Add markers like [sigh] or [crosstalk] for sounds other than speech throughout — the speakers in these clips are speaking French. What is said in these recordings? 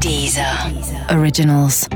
Deezer. Originals.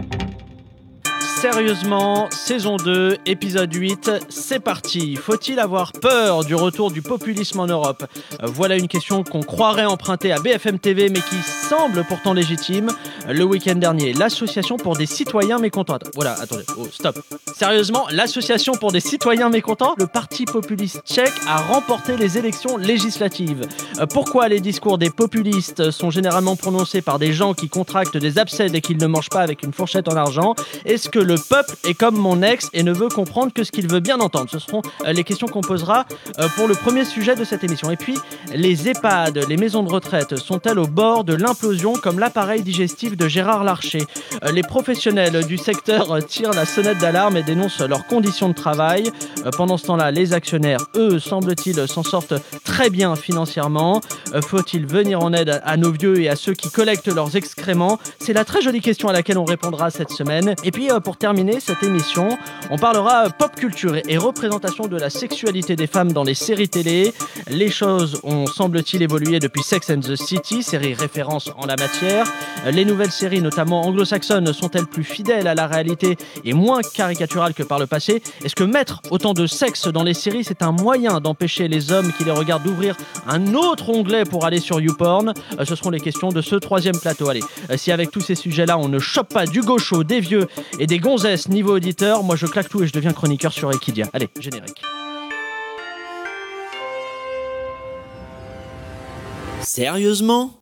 Sérieusement, saison 2, épisode 8, c'est parti. Faut-il avoir peur du retour du populisme en Europe? Voilà une question qu'on croirait empruntée à BFM TV, mais qui semble pourtant légitime. Le week-end dernier, l'Association pour des citoyens mécontents. Voilà, attendez, oh, stop. Sérieusement, l'Association pour des citoyens mécontents, le parti populiste tchèque a remporté les élections législatives. Euh, Pourquoi les discours des populistes sont généralement prononcés par des gens qui contractent des abcès et qu'ils ne mangent pas avec une fourchette en argent? Est-ce que le peuple est comme mon ex et ne veut comprendre que ce qu'il veut bien entendre Ce seront euh, les questions qu'on posera euh, pour le premier sujet de cette émission. Et puis, les EHPAD, les maisons de retraite, sont-elles au bord de l'implosion comme l'appareil digestif de Gérard Larcher? Euh, Les professionnels du secteur tirent la sonnette d'alarme et dénoncent leurs conditions de travail. Pendant ce temps-là, les actionnaires, eux, semble-t-il, s'en sortent très bien financièrement. Faut-il venir en aide à nos vieux et à ceux qui collectent leurs excréments? C'est la très jolie question à laquelle on répondra cette semaine. Et puis, euh, terminer cette émission, on parlera pop culture et représentation de la sexualité des femmes dans les séries télé. Les choses ont, semble-t-il, évolué depuis Sex and the City, série référence en la matière. Les nouvelles séries, notamment anglo-saxonnes, sont-elles plus fidèles à la réalité et moins caricaturales que par le passé? Est-ce que mettre autant de sexe dans les séries, c'est un moyen d'empêcher les hommes qui les regardent d'ouvrir un autre onglet pour aller sur YouPorn? Euh, Ce seront les questions de ce troisième plateau. Allez, euh, si avec tous ces sujets-là, on ne chope pas du gaucho, des vieux et des gonzesses niveau auditeur, moi je claque tout et je deviens chroniqueur sur Equidia. Allez, générique. Sérieusement?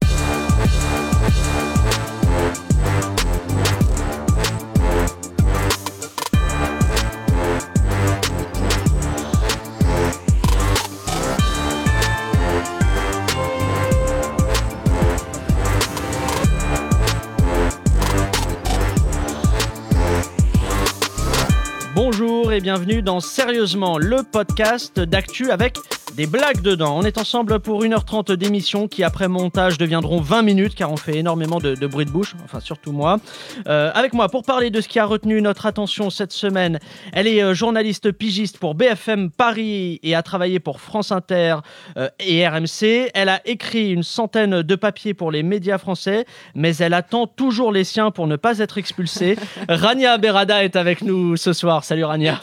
Et bienvenue dans Sérieusement, le podcast d'actu avec des blagues dedans. On est ensemble pour 1h30 d'émission qui, après montage, deviendront 20 minutes car on fait énormément de, de bruit de bouche, enfin surtout moi. Euh, avec moi, pour parler de ce qui a retenu notre attention cette semaine, elle est euh, journaliste pigiste pour BFM Paris et a travaillé pour France Inter euh, et RMC. Elle a écrit une centaine de papiers pour les médias français, mais elle attend toujours les siens pour ne pas être expulsée. [laughs] Rania Berada est avec nous ce soir. Salut Rania.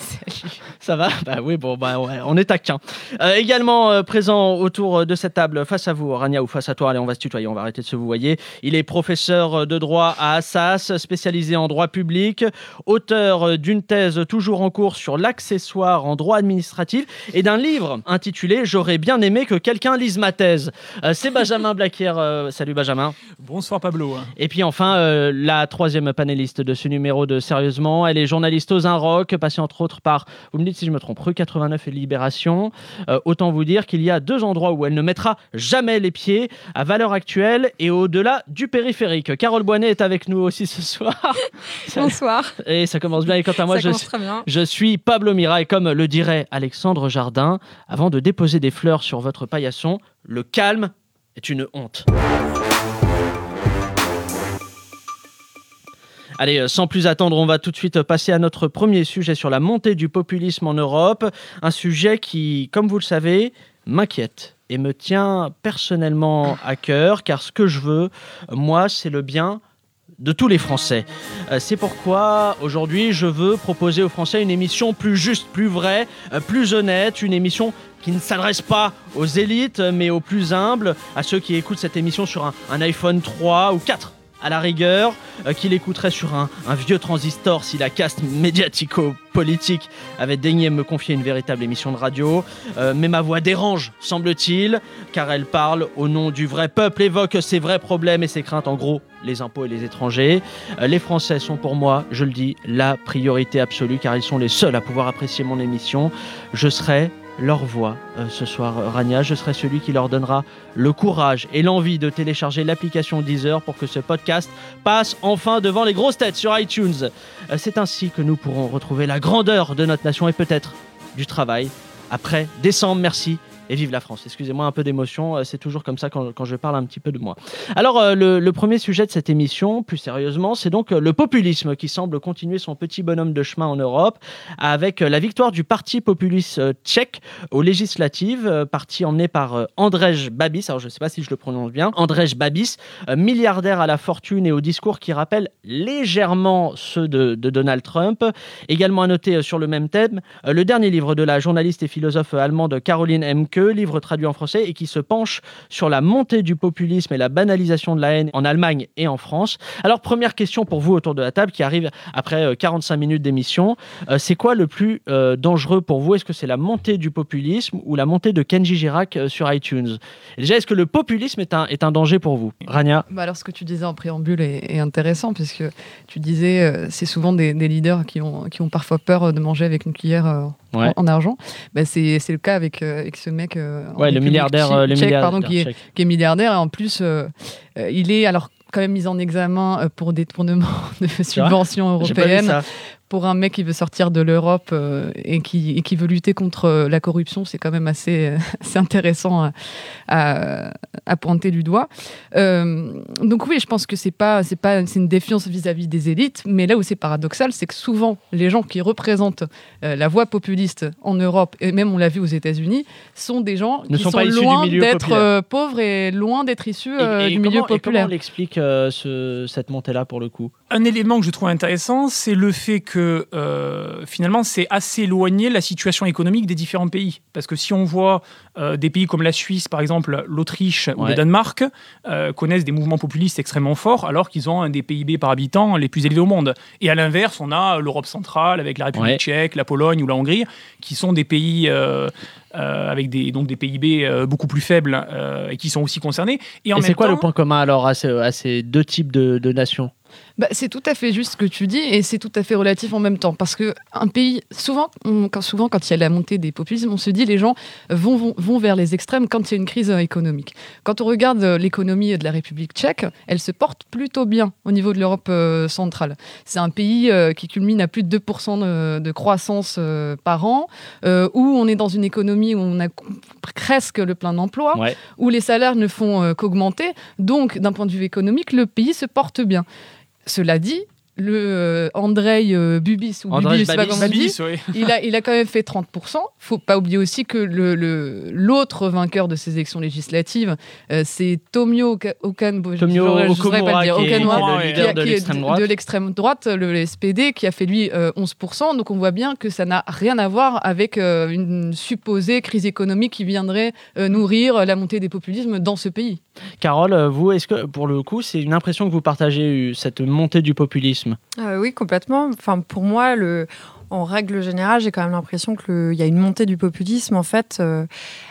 Ça va? Bah oui, bon, bah ouais, on est taquin. Euh, également euh, présent autour de cette table, face à vous, Rania, ou face à toi, allez, on va se tutoyer, on va arrêter de se vous voyer. Il est professeur de droit à Assas, spécialisé en droit public, auteur d'une thèse toujours en cours sur l'accessoire en droit administratif et d'un livre intitulé J'aurais bien aimé que quelqu'un lise ma thèse. Euh, C'est Benjamin Blaquier. euh, salut Benjamin. Bonsoir Pablo. Et puis enfin, euh, la troisième panéliste de ce numéro de Sérieusement, elle est journaliste aux Rock, passée entre autres par, vous me dites si je me trompe, Rue 89 et Libération. Euh, autant vous dire qu'il y a deux endroits où elle ne mettra jamais les pieds, à valeur actuelle et au-delà du périphérique. Carole Boinet est avec nous aussi ce soir. [laughs] Bonsoir. Et ça commence bien. Et quant à moi, je. Je suis Pablo Mira et comme le dirait Alexandre Jardin, avant de déposer des fleurs sur votre paillasson, le calme est une honte. Allez, euh, sans plus attendre, on va tout de suite passer à notre premier sujet sur la montée du populisme en Europe. Un sujet qui, comme vous le savez, m'inquiète et me tient personnellement à cœur, car ce que je veux, moi, c'est le bien de tous les Français. Euh, C'est pourquoi aujourd'hui je veux proposer aux Français une émission plus juste, plus vraie, euh, plus honnête, une émission qui ne s'adresse pas aux élites mais aux plus humbles, à ceux qui écoutent cette émission sur un, un iPhone 3 ou 4 à la rigueur, euh, qui l'écouterait sur un, un vieux transistor si la caste médiatico-politique avait daigné me confier une véritable émission de radio. Euh, mais ma voix dérange, semble-t-il, car elle parle au nom du vrai peuple, évoque ses vrais problèmes et ses craintes, en gros, les impôts et les étrangers. Euh, les Français sont pour moi, je le dis, la priorité absolue, car ils sont les seuls à pouvoir apprécier mon émission. Je serai leur voix euh, ce soir, euh, Rania. Je serai celui qui leur donnera le courage et l'envie de télécharger l'application Deezer pour que ce podcast passe enfin devant les grosses têtes sur iTunes. Euh, C'est ainsi que nous pourrons retrouver la grandeur de notre nation et peut-être du travail. Après décembre, merci Et vive la France. Excusez-moi un peu d'émotion, euh, c'est toujours comme ça quand, quand je parle un petit peu de moi. Alors, euh, le, premier sujet de cette émission, plus sérieusement, c'est donc euh, le populisme qui semble continuer son petit bonhomme de chemin en Europe, avec la victoire du parti populiste tchèque aux législatives, parti emmené par Andrej Babis. Alors, je ne sais pas si je le prononce bien. Andrej Babis, milliardaire à la fortune et au discours qui rappelle légèrement ceux de, Donald Trump. Également à noter sur le même thème, le dernier livre de la journaliste et philosophe allemande Caroline Emke, livre traduit en français et qui se penche sur la montée du populisme et la banalisation de la haine en Allemagne et en France. Alors, première question pour vous autour de la table qui arrive après euh, 45 minutes d'émission. Euh, c'est quoi le plus euh, dangereux pour vous? Est-ce que c'est la montée du populisme ou la montée de Kenji Girac euh, sur iTunes? Déjà, est-ce que le populisme est un, est un danger pour vous? Rania? Bah alors, ce que tu disais en préambule est, intéressant, puisque tu disais, euh, c'est souvent des, des leaders qui ont, qui ont parfois peur de manger avec une cuillère euh, Ouais. en, en argent. Bah, c'est le cas avec, euh, avec ce mec. euh, Ouais, le milliardaire, tchèque- euh, le milliardaire pardon, qui, est, tchèque. qui est milliardaire. Et en plus, il est alors quand même mis en examen pour détournement [laughs] de subventions européennes. Pour un mec qui veut sortir de l'Europe euh, et, qui, et qui veut lutter contre euh, la corruption, c'est quand même assez, euh, [laughs] assez intéressant à, à- à pointer du doigt. Euh, donc oui, je pense que c'est pas, c'est pas, c'est une défiance vis-à-vis des élites, mais là où c'est paradoxal, c'est que souvent les gens qui représentent euh, la voie populiste en Europe et même on l'a vu aux États-Unis, sont des gens Ne qui sont pas loin d'être populaire. euh, pauvres et loin d'être issus Et- euh, et du comment- milieu et comment populaire. on l'explique euh, ce- cette montée-là pour le coup? Un élément que je trouve intéressant, c'est le fait que euh, finalement, c'est assez éloigné la situation économique des différents pays. Parce que si on voit euh, des pays comme la Suisse, par exemple, l'Autriche ou le Danemark, euh, connaissent des mouvements populistes extrêmement forts, alors qu'ils ont un des PIB par habitant les plus élevés au monde. Et à l'inverse, on a l'Europe centrale avec la République Ouais. tchèque, la Pologne ou la Hongrie, qui sont des pays euh, avec des, donc des PIB euh, beaucoup plus faibles euh, et qui sont aussi concernés. Et, en Et c'est quoi temps, le point commun alors à, ce- à ces deux types de, de nations? Bah, c'est tout à fait juste ce que tu dis et c'est tout à fait relatif en même temps parce que un pays souvent on- quand souvent quand il y a la montée des populismes on se dit les gens vont, vont, vont vers les extrêmes quand il y a une crise économique quand on regarde euh, l'économie de la République tchèque elle se porte plutôt bien au niveau de l'Europe euh, centrale c'est un pays euh, qui culmine à plus de 2% de, de croissance euh, par an où on est dans une économie où on a presque le plein emploi Ouais. où les salaires ne font qu'augmenter. Donc, d'un point de vue économique, le pays se porte bien. Cela dit, le euh, Andrei euh, Bubis, ou Andrej Bubis, Babis. Babis, [laughs] il a, il a quand même fait 30%. faut pas oublier aussi que le- le- l'autre vainqueur de ces élections législatives, euh, c'est Tomio Oka- Okan, je- Tomio j'aurais- je saurais pas Okamura, le dire, qui est, qui qui de est l'extrême droite. de l'extrême droite, le SPD, qui a fait lui euh, 11%. Donc on voit bien que ça n'a rien à voir avec euh, une supposée crise économique qui viendrait nourrir la montée des populismes dans ce pays. Carole, vous, est-ce que pour le coup, c'est une impression que vous partagez, cette montée du populisme? Euh, oui, complètement. Pour moi, le, en règle générale, j'ai quand même l'impression qu'il y a une montée du populisme. En fait, euh,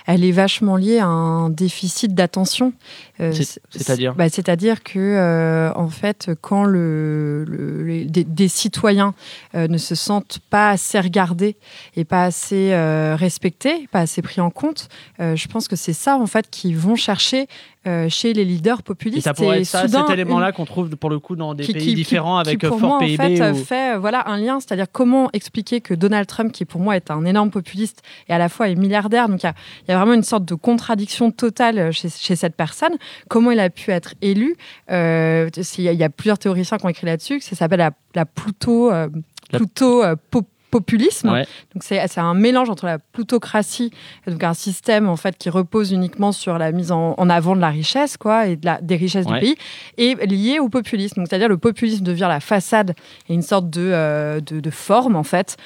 elle est vachement liée à un déficit d'attention. Euh, C'est- c'est- c'est-à-dire bah, C'est-à-dire que, euh, en fait, quand le, le- les- des, des citoyens euh, ne se sentent pas assez regardés et pas assez respectés, pas assez pris en compte, je pense que c'est ça, en fait, qu'ils vont chercher euh, chez les leaders Et populistes. ça pourrait être ça, soudain, cet élément-là qu'on trouve pour le coup dans des qui- pays qui- différents qui, avec pour fort moi, PIB. en fait, ou- fait voilà, un lien, c'est-à-dire comment expliquer que Donald Trump, qui pour moi est un énorme populiste et à la fois est milliardaire, donc il y a, il y a vraiment une sorte de contradiction totale chez, chez cette personne, comment il a pu être élu. Euh, il, y a, plusieurs théoriciens qui ont écrit là-dessus, ça s'appelle la, la Pluto, euh, Pluto euh, populisme. Ouais. Donc c'est c'est un mélange entre la plutocratie, donc un système en fait qui repose uniquement sur la mise en, en avant de la richesse quoi et de la, des richesses Ouais. du pays, et lié au populisme. Donc c'est-à-dire le populisme devient la façade et une sorte de, euh, de, de forme en fait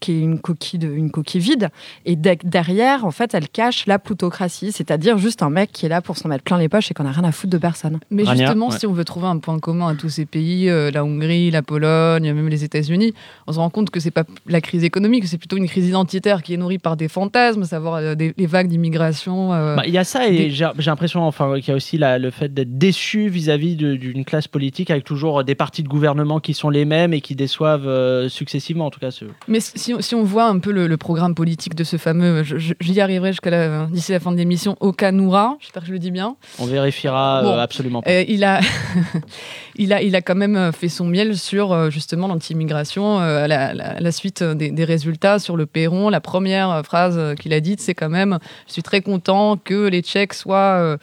qui est une coquille de, une coquille vide. Et de- derrière en fait elle cache la plutocratie, c'est-à-dire juste un mec qui est là pour s'en mettre plein les poches et qu'on a rien à foutre de personne. Mais Rania, justement, ouais. si on veut trouver un point commun à tous ces pays, euh, la Hongrie, la Pologne, même les États-Unis, on se rend compte que c'est pas la crise économique, c'est plutôt une crise identitaire qui est nourrie par des fantasmes, savoir euh, des, les vagues d'immigration. euh, Bah, Il y a ça et des- j'ai l'impression enfin, qu'il y a aussi la- le fait d'être déçu vis-à-vis d'une classe politique avec toujours des partis de gouvernement qui sont les mêmes et qui déçoivent euh, successivement en tout cas. Ce... Mais si, si on voit un peu le, le programme politique de ce fameux, je- je- j'y arriverai jusqu'à la- d'ici la fin de l'émission, Okanura, j'espère que je le dis bien. On vérifiera Bon. euh, absolument pas. Euh, il, a [laughs] il, a, il a quand même fait son miel sur euh, justement l'anti-immigration euh, à la, la- la suite suite des, des résultats sur le perron, la première phrase qu'il a dite, c'est quand même Je suis très content que les Tchèques soient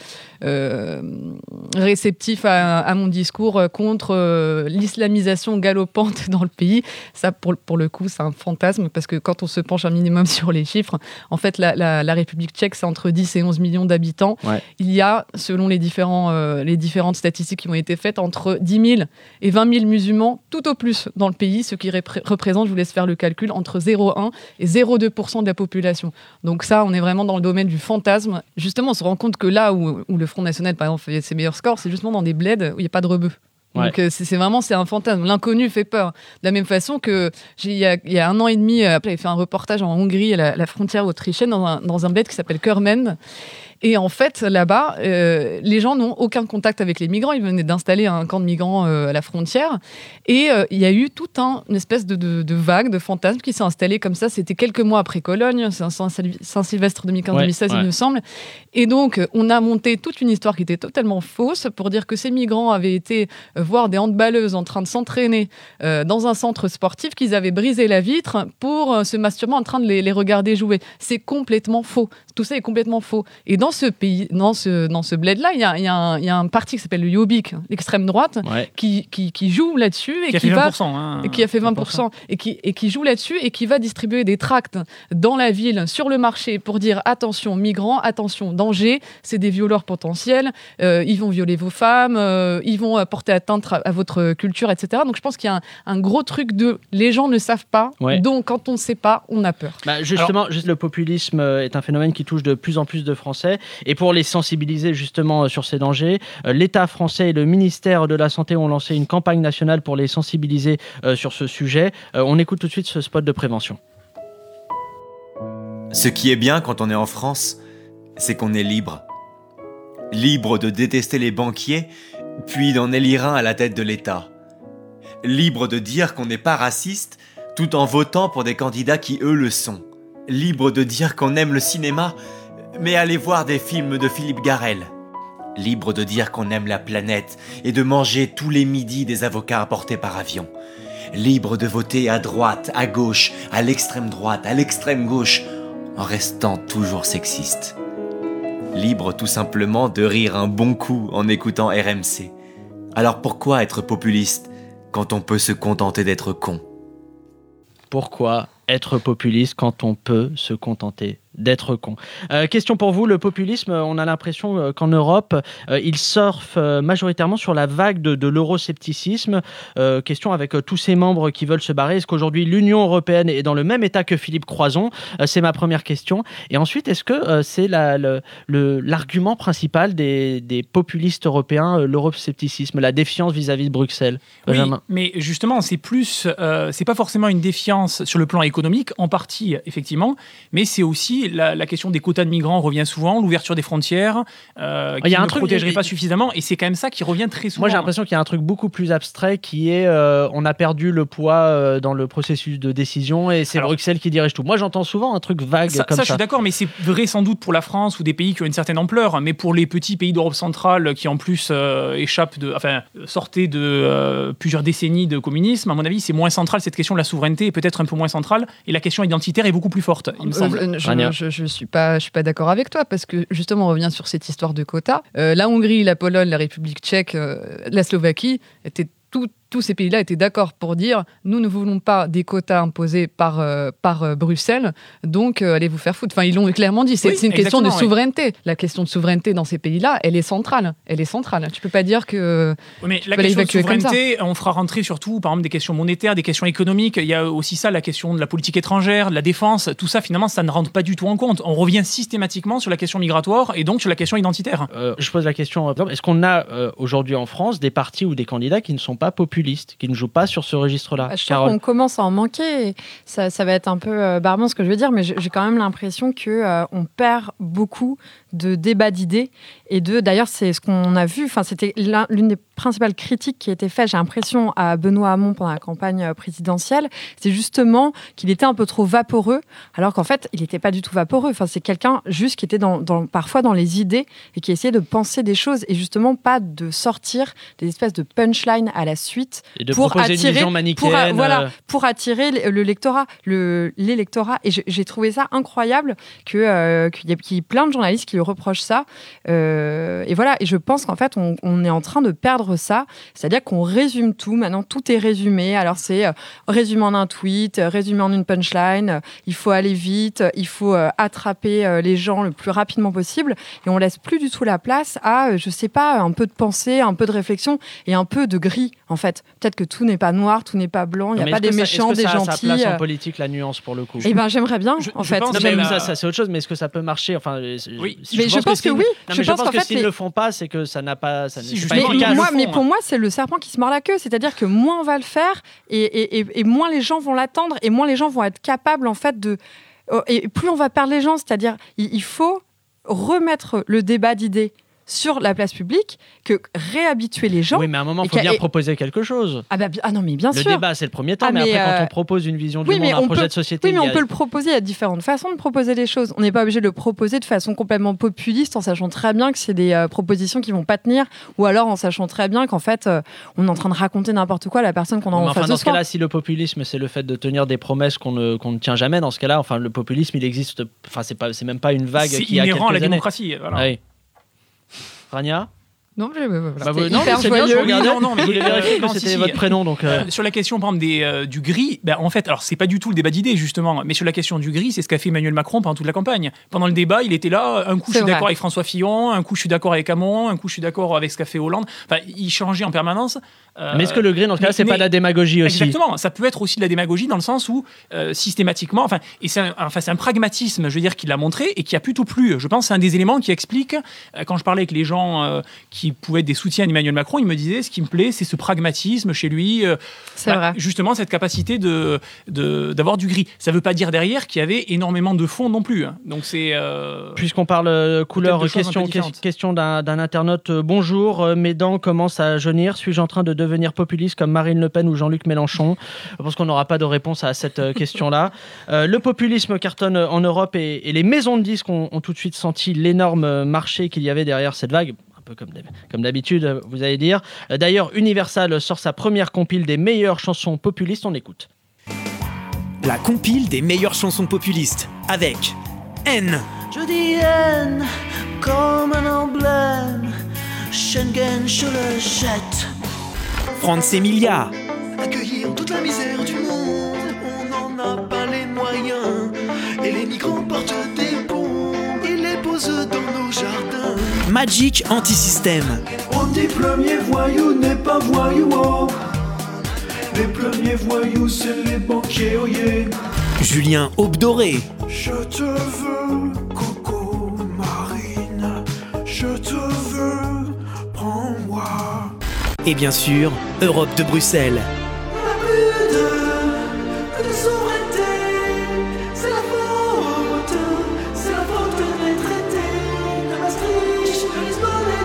euh, euh, réceptifs à, à, mon discours contre euh, l'islamisation galopante [laughs] dans le pays. Ça, pour, pour le coup, c'est un fantasme parce que quand on se penche un minimum [laughs] sur les chiffres, en fait, la, la, la République tchèque, c'est entre 10 et 11 millions d'habitants. Ouais. Il y a, selon les, différents, euh, les différentes statistiques qui ont été faites, entre 10 000 et 20 000 musulmans tout au plus dans le pays, ce qui repré- représente, je vous laisse faire le calcul, entre 0,1 et 0,2% de la population. Donc ça, on est vraiment dans le domaine du fantasme. Justement, on se rend compte que là où, où le Front National, par exemple, fait ses meilleurs scores, c'est justement dans des bleds où il n'y a pas de rebeux. Donc euh, c'est vraiment c'est un fantasme. L'inconnu fait peur. De la même façon que il y a, il y a un an et demi, euh, j'avais fait un reportage en Hongrie, à la, la frontière autrichienne, dans un, dans un bled qui s'appelle Kermen. Et en fait, là-bas, euh, les gens n'ont aucun contact avec les migrants. Ils venaient d'installer un camp de migrants euh, à la frontière. Et euh, il y a eu tout un une espèce de, de, de vague, de fantasme qui s'est installé comme ça. C'était quelques mois après Cologne, c'est un Saint- Saint-Sylvestre 2015-2016, Ouais, il me semble. Et donc, on a monté toute une histoire qui était totalement fausse pour dire que ces migrants avaient été voir des handballeuses en train de s'entraîner dans un centre sportif, qu'ils avaient brisé la vitre pour se masturber en train de les, les regarder jouer. C'est complètement faux. Tout ça est complètement faux. Et dans ce pays, dans ce, dans ce bled-là, il y a, il y a un- il y a un parti qui s'appelle le Jobbik, l'extrême droite, Ouais. qui, qui, qui joue là-dessus et Qui a qui fait va 20%. hein. et qui a fait 20% et qui, et qui joue là-dessus et qui va distribuer des tracts dans la ville, sur le marché, pour dire attention migrants, attention danger, c'est des violeurs potentiels, euh, ils vont violer vos femmes, euh, ils vont euh, porter atteinte à, votre culture, etc. Donc je pense qu'il y a un, un gros truc de les gens ne savent pas, Ouais. donc quand on ne sait pas, on a peur. Bah, justement, juste le populisme est un phénomène qui touche de plus en plus de Français. Et pour les sensibiliser justement euh, sur ces dangers, euh, l'État français et le ministère de la Santé ont lancé une campagne nationale pour les sensibiliser euh, sur ce sujet. On écoute tout de suite ce spot de prévention. Ce qui est bien quand on est en France, c'est qu'on est libre. Libre de détester les banquiers, puis d'en élire un à la tête de l'État. Libre de dire qu'on n'est pas raciste, tout en votant pour des candidats qui eux le sont. Libre de dire qu'on aime le cinéma, mais aller voir des films de Philippe Garel. Libre de dire qu'on aime la planète et de manger tous les midis des avocats importés par avion. Libre de voter à droite, à gauche, à l'extrême droite, à l'extrême gauche, en restant toujours sexiste. Libre tout simplement de rire un bon coup en écoutant RMC. Alors pourquoi être populiste quand on peut se contenter d'être con? Pourquoi être populiste quand on peut se contenter d'être con Euh, Question pour vous, le populisme, euh, on a l'impression euh, qu'en Europe, euh, il surfe majoritairement sur la vague de, de l'euroscepticisme. Euh, question avec tous ces membres qui veulent se barrer. Est-ce qu'aujourd'hui l'Union européenne est dans le même état que Philippe Croison C'est ma première question. Et ensuite, est-ce que c'est la- l'argument principal des, des populistes européens, l'euroscepticisme, la défiance vis-à-vis de Bruxelles? Oui, mais justement, c'est plus, c'est pas forcément une défiance sur le plan économique, en partie effectivement, mais c'est aussi la, la question des quotas de migrants revient souvent, l'ouverture des frontières, euh, qui Il y a un ne truc- protégerait il- pas suffisamment, et c'est quand même ça qui revient très souvent. Moi, j'ai l'impression qu'il y a un truc beaucoup plus abstrait qui est euh, on a perdu le poids euh, dans le processus de décision et c'est Bruxelles qui dirige tout. Moi, j'entends souvent un truc vague ça, comme ça, ça. je suis d'accord, mais c'est vrai sans doute pour la France ou des pays qui ont une certaine ampleur, mais pour les petits pays d'Europe centrale qui en plus euh, échappent de, enfin, sortaient de euh, plusieurs décennies de communisme, à mon avis, c'est moins central. Cette question de la souveraineté est peut-être un peu moins centrale, et la question identitaire est beaucoup plus forte, il me semble. Euh, je, Rania. Je, je suis pas, pas d'accord avec toi parce que justement, on revient sur cette histoire de quotas. Euh, la Hongrie, la Pologne, la République tchèque, euh, la Slovaquie étaient tout- tous ces pays-là étaient d'accord pour dire nous ne voulons pas des quotas imposés par, euh, par euh, Bruxelles, donc euh, allez vous faire foutre. Enfin, ils l'ont clairement dit. C'est Oui, une question de oui. souveraineté. La question de souveraineté dans ces pays-là, elle est centrale. Elle est centrale. Tu peux pas dire que. Oui, Mais la peux question de souveraineté, on fera rentrer surtout, par exemple, des questions monétaires, des questions économiques. Il y a aussi ça, la question de la politique étrangère, de la défense. Tout ça, finalement, ça ne rentre pas du tout en compte. On revient systématiquement sur la question migratoire et donc sur la question identitaire. Euh, je pose la question, est-ce qu'on a euh, aujourd'hui en France des partis ou des candidats qui ne sont pas populistes, qui ne jouent pas sur ce registre-là Bah, je Carole qu'on commence à en manquer. Ça, ça va être un peu euh, barbant ce que je veux dire, mais j'ai j'ai quand même l'impression que euh, on perd beaucoup de débats d'idées et de. D'ailleurs, c'est ce qu'on a vu. Enfin, c'était l'un- l'une des principales critiques qui a été faite, j'ai l'impression, à Benoît Hamon pendant la campagne euh, présidentielle. C'est justement qu'il était un peu trop vaporeux, alors qu'en fait, il n'était pas du tout vaporeux. Enfin, c'est quelqu'un juste qui était dans, dans- parfois dans les idées et qui essayait de penser des choses et justement pas de sortir des espèces de punchlines à la suite Et de pour attirer- pour, manichéenne. voilà, euh, pour attirer le, le lectorat, le- l'électorat. Et j'ai trouvé ça incroyable que euh, qu'il y, ait- qu'il y ait plein de journalistes qui lui reprochent ça. Euh, et voilà. Et je pense qu'en fait, on, on est en train de perdre ça. C'est-à-dire qu'on résume tout. Maintenant, tout est résumé. Alors c'est euh, résumé en un tweet, euh, résumé en une punchline. Il faut aller vite. Il faut attraper les gens le plus rapidement possible. Et on laisse plus du tout la place à, je sais pas, un peu de pensée, un peu de réflexion et un peu de gris. En fait, peut-être que tout n'est pas noir, tout n'est pas blanc. Il n'y a pas des ça- méchants, des ça a sa gentils. place en politique, la nuance pour le coup? eh ben, j'aimerais bien, Je- en je fait. pense Non, mais ça, ça, c'est autre chose. Mais est-ce que ça peut marcher? Enfin, Oui. Mais je pense que oui. Non, Je pense que s'ils les- ne le font pas, c'est que ça n'a pas. Ça Si, pas Mais, moi, hein. pour moi, c'est le serpent qui se mord la queue. C'est-à-dire que moins on va le faire et, et- et- et moins les gens vont l'attendre et moins les gens vont être capables, en fait, de. oh, Et plus on va perdre les gens. C'est-à-dire, il, il faut remettre le débat d'idées sur la place publique, que réhabituer les gens. Oui, mais à un moment, il faut bien et- proposer quelque chose. Ah, bah, ah non, mais bien Le sûr. débat, c'est le premier temps, Ah, mais, mais, après, quand euh, on propose une vision du oui, monde, un projet peut- de société, Oui, mais on a- peut le proposer. Il y a différentes façons de proposer les choses. On n'est pas obligé de le proposer de façon complètement populiste en sachant très bien que c'est des euh, propositions qui vont pas tenir ou alors en sachant très bien qu'en fait, euh, on est en train de raconter n'importe quoi à la personne qu'on a Mais en enfin, face dans de ce cas-là, si le populisme, c'est le fait de tenir des promesses qu'on ne, qu'on ne tient jamais, dans ce cas-là, enfin, le populisme, il existe. Enfin, c'est pas, c'est même pas une vague C'est qui a inhérent à la années. démocratie. voilà. Oui. Rania Non, mais, voilà. Bah, vous- Non, c'est bien, je regardais. Non, non, mais, euh, non, que c'était si. votre prénom, donc. euh, Euh, sur la question, par exemple, des, euh, du gris, ben, en fait, alors c'est pas du tout le débat d'idées, justement, mais sur la question du gris, c'est ce qu'a fait Emmanuel Macron pendant toute la campagne. Pendant le débat, il était là, un coup je suis d'accord avec François Fillon, un coup je suis d'accord avec Hamon, un coup je suis d'accord avec ce qu'a fait Hollande. Enfin, il changeait en permanence. Euh, Mais est-ce que le green, dans ce cas-là, mais- c'est pas de la démagogie aussi Exactement, ça peut être aussi de la démagogie dans le sens où euh, systématiquement, enfin, et c'est un, enfin, c'est un pragmatisme, je veux dire, qu'il a montré et qui a plutôt plu. Je pense que c'est un des éléments qui explique, euh, quand je parlais avec les gens euh, qui pouvaient être des soutiens d'Emmanuel Macron, ils me disaient ce qui me plaît, c'est ce pragmatisme chez lui, euh, C'est bah, vrai. justement cette capacité de de- d'avoir du gris. Ça veut pas dire derrière qu'il y avait énormément de fond non plus. hein. Donc c'est euh, Puisqu'on parle couleur, question, question d'un d'un internaute. bonjour, mes dents commencent à jaunir. Suis-je en train de devenir populiste comme Marine Le Pen ou Jean-Luc Mélenchon Je pense qu'on n'aura pas de réponse à cette euh, question-là. Euh, le populisme cartonne en Europe et, et les maisons de disques ont, ont tout de suite senti l'énorme euh, marché qu'il y avait derrière cette vague. Un peu comme d'hab- comme d'habitude, euh, vous allez dire. Euh, D'ailleurs, Universal sort sa première compile des meilleures chansons populistes. On écoute. La compile des meilleures chansons populistes avec N, Je dis haine comme un emblème. Schengen, je le jette. Franz Emilia, Accueillir toute la misère du monde, on n'en a pas les moyens. Et les migrants portent des bombes, ils les posent dans nos jardins. Magic Antisystème, On dit premier voyou n'est pas voyou. oh. Les premiers voyous, c'est les banquiers, oh yeah. Julien Aube-Doré, Je te veux,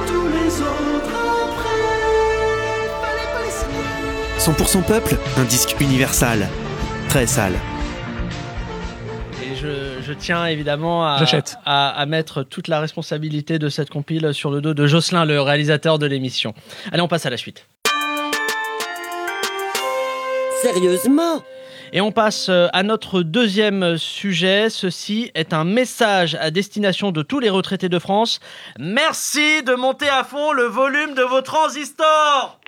tous les autres après. Fallait pas les signer. 100% peuple, un disque universal. Très sale. Je, tiens évidemment à, J'achète. à, à mettre toute la responsabilité de cette compile sur le dos de Jocelyn, le réalisateur de l'émission. Allez, on passe à la suite. Sérieusement? Et on passe euh, à notre deuxième sujet. Ceci est un message à destination de tous les retraités de France. Merci de monter à fond le volume de vos transistors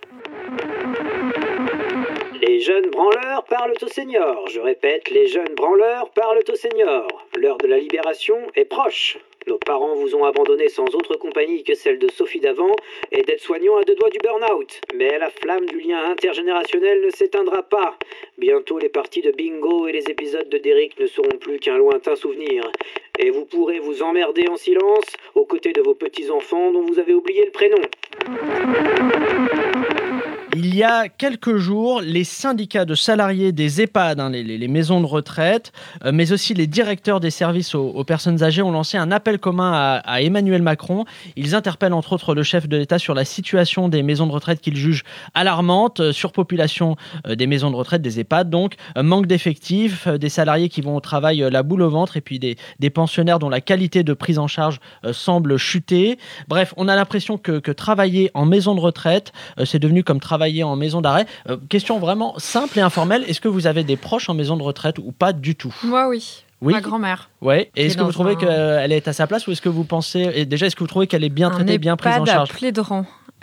Les jeunes branleurs parlent aux seniors. Je répète, les jeunes branleurs parlent aux seniors. L'heure de la libération est proche. Nos parents vous ont abandonné sans autre compagnie que celle de Sophie Davant et d'être-soignants à deux doigts du burn-out. Mais la flamme du lien intergénérationnel ne s'éteindra pas. Bientôt les parties de bingo et les épisodes de Derrick ne seront plus qu'un lointain souvenir. Et vous pourrez vous emmerder en silence aux côtés de vos petits-enfants dont vous avez oublié le prénom. Il y a quelques jours, les syndicats de salariés des EHPAD, hein, les, maisons de retraite, euh, mais aussi les directeurs des services aux, personnes âgées ont lancé un appel commun à, Emmanuel Macron. Ils interpellent entre autres le chef de l'État sur la situation des maisons de retraite qu'ils jugent alarmante, euh, surpopulation euh, des maisons de retraite, des EHPAD, donc manque d'effectifs, des salariés qui vont au travail la boule au ventre et puis des, pensionnaires dont la qualité de prise en charge semble chuter. Bref, on a l'impression que, que travailler en maison de retraite, c'est devenu comme travailler en maison d'arrêt. Euh, question vraiment simple et informelle. Est-ce que vous avez des proches en maison de retraite ou pas du tout? Moi, oui. Oui? Ma grand-mère. Ouais. Et est-ce est que vous trouvez un- qu'elle est à sa place ou est-ce que vous pensez et déjà est-ce que vous trouvez qu'elle est bien traitée, bien prise en charge?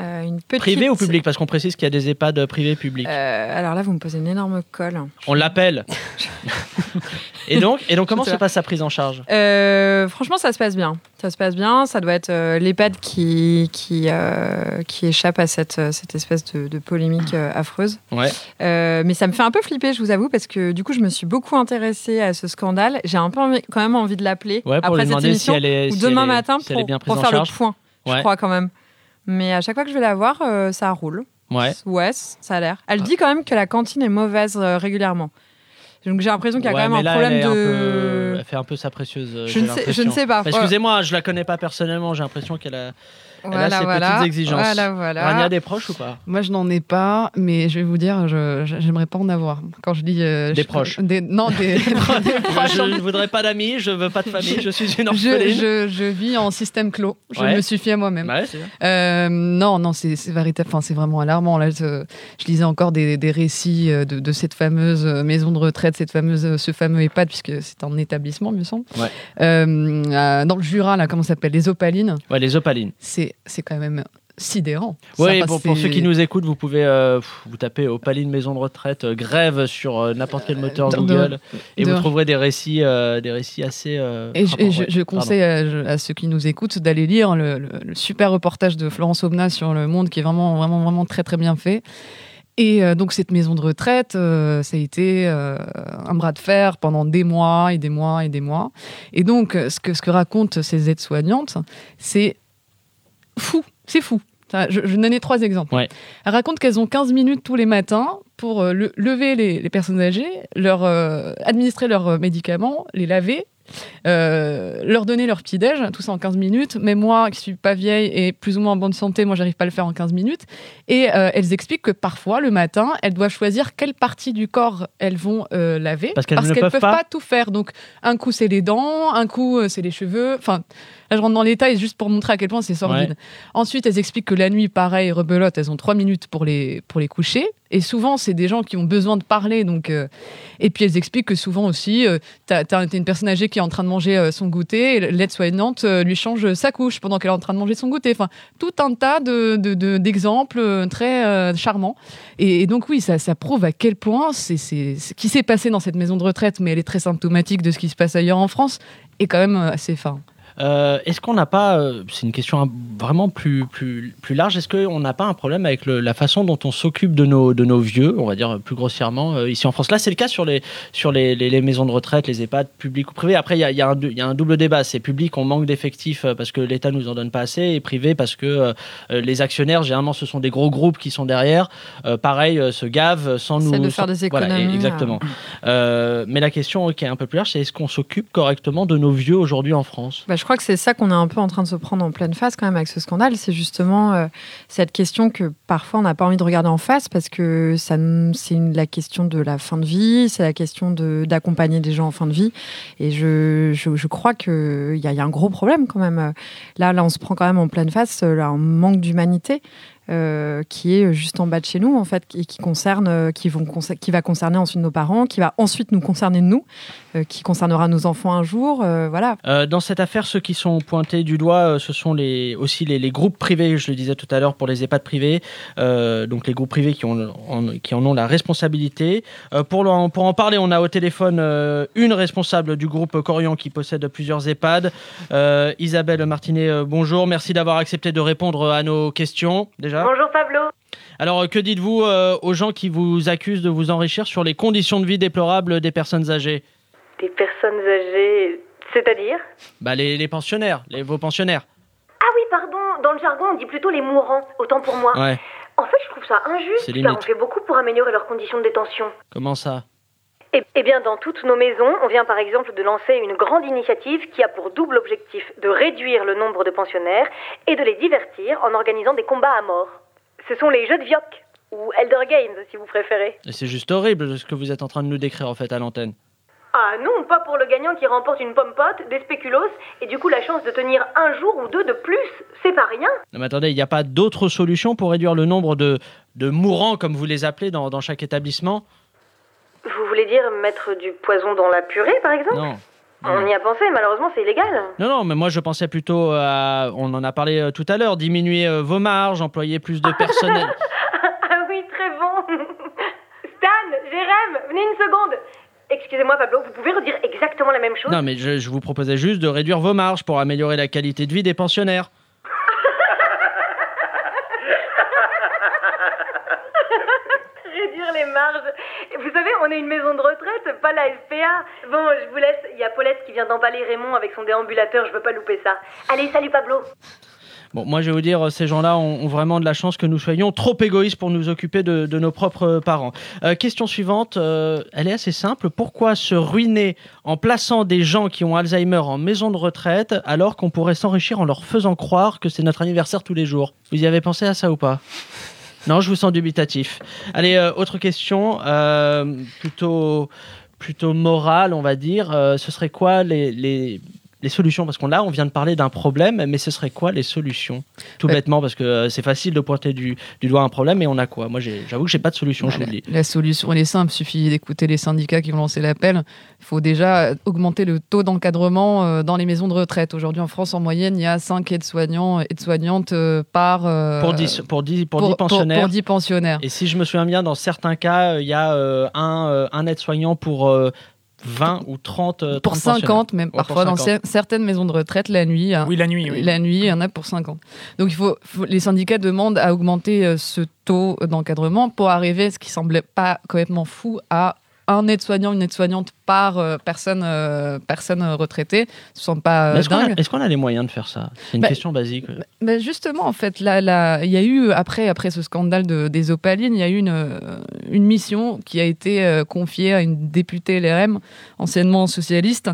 Euh, une petite... Privé ou public Parce qu'on précise qu'il y a des EHPAD privés publics. Euh, alors là, vous me posez une énorme colle. On l'appelle. [laughs] et donc, et donc comment se pas. passe sa prise en charge? Euh, franchement, ça se passe bien. Ça se passe bien. Ça doit être l'EHPAD qui, qui, qui échappe à cette, cette espèce de, de polémique affreuse. Ouais. Mais ça me fait un peu flipper, je vous avoue, parce que du coup, je me suis beaucoup intéressée à ce scandale. J'ai un peu envie- quand même envie de l'appeler Ouais, après cette émission si elle est ou si demain elle est- matin si elle est pour, bien prise pour en faire charge. le point. Je crois quand même. Mais à chaque fois que je vais la voir, euh, ça roule. Ouais. Ouais, ça a l'air. Elle dit quand même que la cantine est mauvaise euh, régulièrement. Donc j'ai l'impression qu'il y a Ouais, quand même un là, problème elle, est de. un peu- elle fait un peu sa précieuse. euh, Je j'ai ne sais- je l'impression. ne sais pas. Excusez-moi, je la connais pas personnellement. J'ai l'impression qu'elle a, elle a Voilà, ses voilà. petites exigences. Voilà, voilà. Rania, des proches ou pas? Moi, je n'en ai pas, mais je vais vous dire, je je- j'aimerais pas en avoir. Quand je dis euh, Des je- proches. des- non, des, [laughs] des proches. Je ne voudrais pas d'amis, je veux pas de famille, je suis une Je, orpheline. je- je vis en système clos. Je Ouais. me suffis à moi-même. Ouais. Euh, non, non, c'est véritable. Enfin, c'est vraiment alarmant. Là, je, je lisais encore des, des récits euh, de, de cette fameuse maison de retraite, cette fameuse, ce fameux EHPAD, puisque c'est un établissement, me semble. Ouais. Euh, dans le Jura, là, comment ça s'appelle? Les Opalines. Ouais, les opalines. C'est c'est quand même sidérant. Oui, pour, ceux qui nous écoutent, vous pouvez euh, vous taper Opaline maison de retraite euh, grève sur euh, n'importe quel moteur de- Google et de- vous trouverez des récits, euh, des récits assez. euh, Et je, et conseille à, ceux qui nous écoutent d'aller lire le, le- le super reportage de Florence Aubenas sur le monde qui est vraiment, vraiment, vraiment très, très bien fait. Et euh, donc, cette maison de retraite, euh, ça a été euh, un bras de fer pendant des mois et des mois et des mois. Et donc, euh, ce que, ce que racontent ces aides-soignantes, c'est fou, c'est fou. Je, je donnais trois exemples. Ouais. Elles racontent qu'elles ont 15 minutes tous les matins pour euh, le- lever les, les personnes âgées, leur euh, administrer leurs euh, médicaments, les laver, euh, leur donner leur petit-déj, tout ça en 15 minutes. Mais moi, qui suis pas vieille et plus ou moins en bonne santé, moi, j'arrive pas à le faire en 15 minutes. Et euh, elles expliquent que parfois, le matin, elles doivent choisir quelle partie du corps elles vont euh, laver. Parce qu'elles ne peuvent peuvent pas. pas tout faire. Donc, un coup, c'est les dents, un coup, c'est les cheveux. Enfin, là, je rentre dans les détails juste pour montrer à quel point c'est sordide. Ouais. Ensuite, elles expliquent que la nuit, pareil, rebelote, elles ont trois minutes pour les, pour les coucher. Et souvent, c'est des gens qui ont besoin de parler. Donc, euh, Et puis, elles expliquent que souvent aussi, euh, t'as as, une personne âgée qui est en train de manger euh, son goûter, l'aide-soignante lui change sa couche pendant qu'elle est en train de manger son goûter. Enfin, tout un tas de- de- de- d'exemples euh, très charmants. Et, donc, oui, ça, ça prouve à quel point ce qui s'est passé dans cette maison de retraite, mais elle est très symptomatique de ce qui se passe ailleurs en France, est quand même assez fin. Euh, Est-ce qu'on n'a pas, euh, c'est une question un- vraiment plus, plus, plus large, est-ce qu'on n'a pas un problème avec le- la façon dont on s'occupe de nos, de nos vieux, on va dire plus grossièrement, euh, ici en France? Là, c'est le cas sur, les, sur les, les- les maisons de retraite, les EHPAD, publics ou privés. Après, il y a, y a y a un double débat. C'est public, on manque d'effectifs parce que l'État nous en donne pas assez, et privé parce que les actionnaires, généralement, ce sont des gros groupes qui sont derrière, pareil, se gavent sans nous. de faire sans- des Voilà, économies, exactement. Euh, mais la question qui est un peu plus large, c'est est-ce qu'on s'occupe correctement de nos vieux aujourd'hui en France? Bah, je crois que c'est ça qu'on est un peu en train de se prendre en pleine face quand même avec ce scandale. C'est justement euh, cette question que parfois on n'a pas envie de regarder en face parce que ça, c'est la question de la fin de vie, c'est la question de, d'accompagner des gens en fin de vie. Et je, je, crois qu'il y, y a un gros problème quand même. Là, là, on se prend quand même en pleine face euh, là, un manque d'humanité. Euh, qui est juste en bas de chez nous en fait et qui concerne euh, qui va concerner ensuite nos parents qui va ensuite nous concerner nous euh, qui concernera nos enfants un jour voilà dans cette affaire, ceux qui sont pointés du doigt, ce sont aussi les, groupes privés, je le disais tout à l'heure, pour les EHPAD privés, donc les groupes privés qui, en, ont la responsabilité. Pour, en parler, on a au téléphone une responsable du groupe Corian qui possède plusieurs EHPAD, Isabelle Martinet, bonjour, merci d'avoir accepté de répondre à nos questions. Bonjour Pablo. Alors, euh, que dites-vous euh, aux gens qui vous accusent de vous enrichir sur les conditions de vie déplorables des personnes âgées? Des personnes âgées, c'est-à-dire? Bah, les, les pensionnaires, les, vos pensionnaires. Ah oui, pardon, dans le jargon on dit plutôt les mourants, autant pour moi. Ouais, En fait, je trouve ça injuste C'est car limite. on fait beaucoup pour améliorer leurs conditions de détention. comment ça? Eh, eh bien, dans toutes nos maisons, on vient par exemple de lancer une grande initiative qui a pour double objectif de réduire le nombre de pensionnaires et de les divertir en organisant des combats à mort. Ce sont les jeux de Vioc, ou Elder Games si vous préférez. Et C'est juste horrible ce que vous êtes en train de nous décrire en fait à l'antenne. Ah non, pas pour le gagnant qui remporte une pomme pote, des spéculoos, et du coup la chance de tenir un jour ou deux de plus, c'est pas rien. Non mais attendez, il n'y a pas d'autre solution pour réduire le nombre de, de mourants, comme vous les appelez, dans, dans chaque établissement? Vous voulez dire mettre du poison dans la purée, par exemple Non. On y a pensé, malheureusement, c'est illégal. Non, non, mais moi je pensais plutôt à, on en a parlé euh, tout à l'heure, diminuer euh, vos marges, employer plus de personnel. [laughs] ah oui, très bon. Stan, Jérém, venez une seconde. Excusez-moi, Pablo, vous pouvez redire exactement la même chose non, mais je, je vous proposais juste de réduire vos marges pour améliorer la qualité de vie des pensionnaires. Réduire les marges. Vous savez, on est une maison de retraite, pas la SPA. Bon, je vous laisse. Il y a Paulette qui vient d'emballer Raymond avec son déambulateur. Je veux pas louper ça. Allez, salut Pablo. Bon, moi je vais vous dire, euh, ces gens-là ont, vraiment de la chance que nous soyons trop égoïstes pour nous occuper de, nos propres euh, parents. Euh, question suivante, elle est assez simple. Pourquoi se ruiner en plaçant des gens qui ont Alzheimer en maison de retraite alors qu'on pourrait s'enrichir en leur faisant croire que c'est notre anniversaire tous les jours? Vous y avez pensé à ça ou pas? Non, je vous sens dubitatif. Allez, euh, autre question, euh, plutôt, morale, on va dire. Euh, ce serait quoi les, les solutions Parce qu'on là, on vient de parler d'un problème, mais ce serait quoi les solutions? Tout Ouais. bêtement, parce que euh, c'est facile de pointer du, du doigt un problème, mais on a quoi? Moi, j'avoue que j'ai pas de solution, je vous le dis. La solution, elle est simple. Il suffit d'écouter les syndicats qui ont lancé l'appel. Il faut déjà augmenter le taux d'encadrement euh, dans les maisons de retraite. Aujourd'hui, en France, en moyenne, il y a 5 aides-soignants, aides-soignantes euh, par. euh, Pour 10, pour 10, pour 10 pensionnaires. Pour, 10 pensionnaires. Et si je me souviens bien, dans certains cas, euh, il y a euh, un, euh, un aide-soignant pour euh, 20 ou 30 euh, Pour 30 pensionnaires. 50, même parfois dans 50. cer- certaines maisons de retraite, la nuit. hein, Oui, la nuit, oui. La nuit, il y en a pour 50. Donc il faut, faut- les syndicats demandent à augmenter euh, ce taux d'encadrement pour arriver, ce qui semblait pas complètement fou, à un aide-soignant, une aide-soignante par euh, personne, euh, personne euh, retraitée. Ce sont pas euh, Est-ce qu'on a, les moyens de faire ça? C'est une Bah, question basique. Ben justement, en fait, là, là, il y a eu, après, après ce scandale de- des opalines, il y a eu une, une mission qui a été confiée à une députée LRM, anciennement socialiste,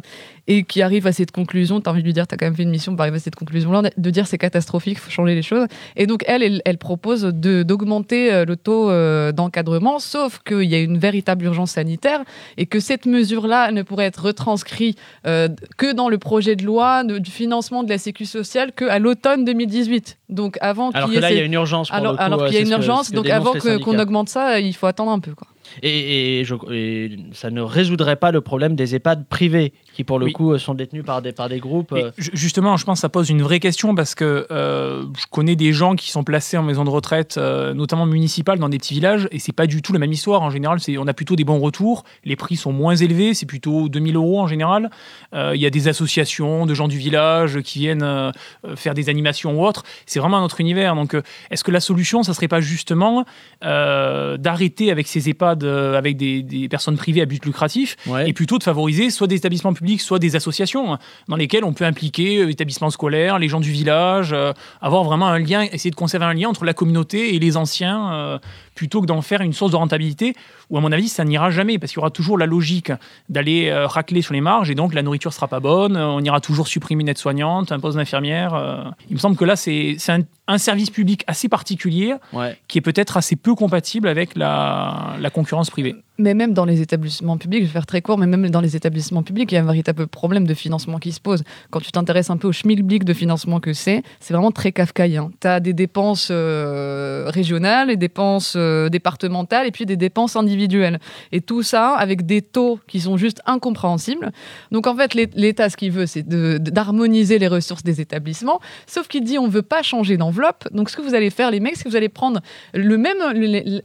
et qui arrive à cette conclusion. Tu as envie de lui dire, tu as quand même fait une mission pour arriver à cette conclusion-là, de dire c'est catastrophique, il faut changer les choses. Et donc, elle, elle, elle propose d'augmenter euh, le taux euh, d'encadrement, sauf qu'il y a une véritable urgence sanitaire et que cette mesure-là ne pourrait être retranscrite euh, que dans le projet de loi de- du financement de la Sécu sociale qu'à l'automne 2018. Donc avant Alors qu'il que ait là, il y a une urgence. Pour alors, alors qu'il y a une ce que- urgence, ce que donc avant que- qu'on augmente ça, il faut attendre un peu. Quoi. Et, et je- et ça ne résoudrait pas le problème des EHPAD privés qui, pour le Oui. coup, euh, sont détenus par des, par des groupes. Euh, ju- justement, je pense que ça pose une vraie question parce que euh, je connais des gens qui sont placés en maison de retraite, euh, notamment municipales, dans des petits villages, et c'est pas du tout la même histoire. En général, on a plutôt des bons retours. Les prix sont moins élevés, c'est plutôt 2000 euros en général. Il y a des associations de gens du village qui viennent faire des animations ou autres. C'est vraiment un autre univers. Donc, est-ce que la solution, ça serait pas justement d'arrêter avec ces EHPAD euh, avec des, des personnes privées à but lucratif ouais. et plutôt de favoriser soit des établissements publics, soit des associations hein, dans lesquelles on peut impliquer euh, établissements scolaires, les gens du village, euh, avoir vraiment un lien, essayer de conserver un lien entre la communauté et les anciens, plutôt que d'en faire une source de rentabilité, où à mon avis ça n'ira jamais, parce qu'il y aura toujours la logique d'aller euh, racler sur les marges, et donc la nourriture sera pas bonne, on ira toujours supprimer une aide-soignante, un poste d'infirmière. euh. Il me semble que là c'est c'est un, un service public assez particulier, ouais. qui est peut-être assez peu compatible avec la, la concurrence privée. Mais même dans les établissements publics, je vais faire très court, mais même dans les établissements publics, il y a un véritable problème de financement qui se pose. Quand tu t'intéresses un peu au schmilblick de financement que c'est, c'est vraiment très kafkaïen. Tu as des dépenses euh, régionales, des dépenses euh, départementales et puis des dépenses individuelles. Et tout ça avec des taux qui sont juste incompréhensibles. Donc en fait, l'É- l'État, ce qu'il veut, c'est d'harmoniser les ressources des établissements, sauf qu'il dit on veut pas changer d'enveloppe. Donc ce que vous allez faire, les mecs, c'est que vous allez prendre le même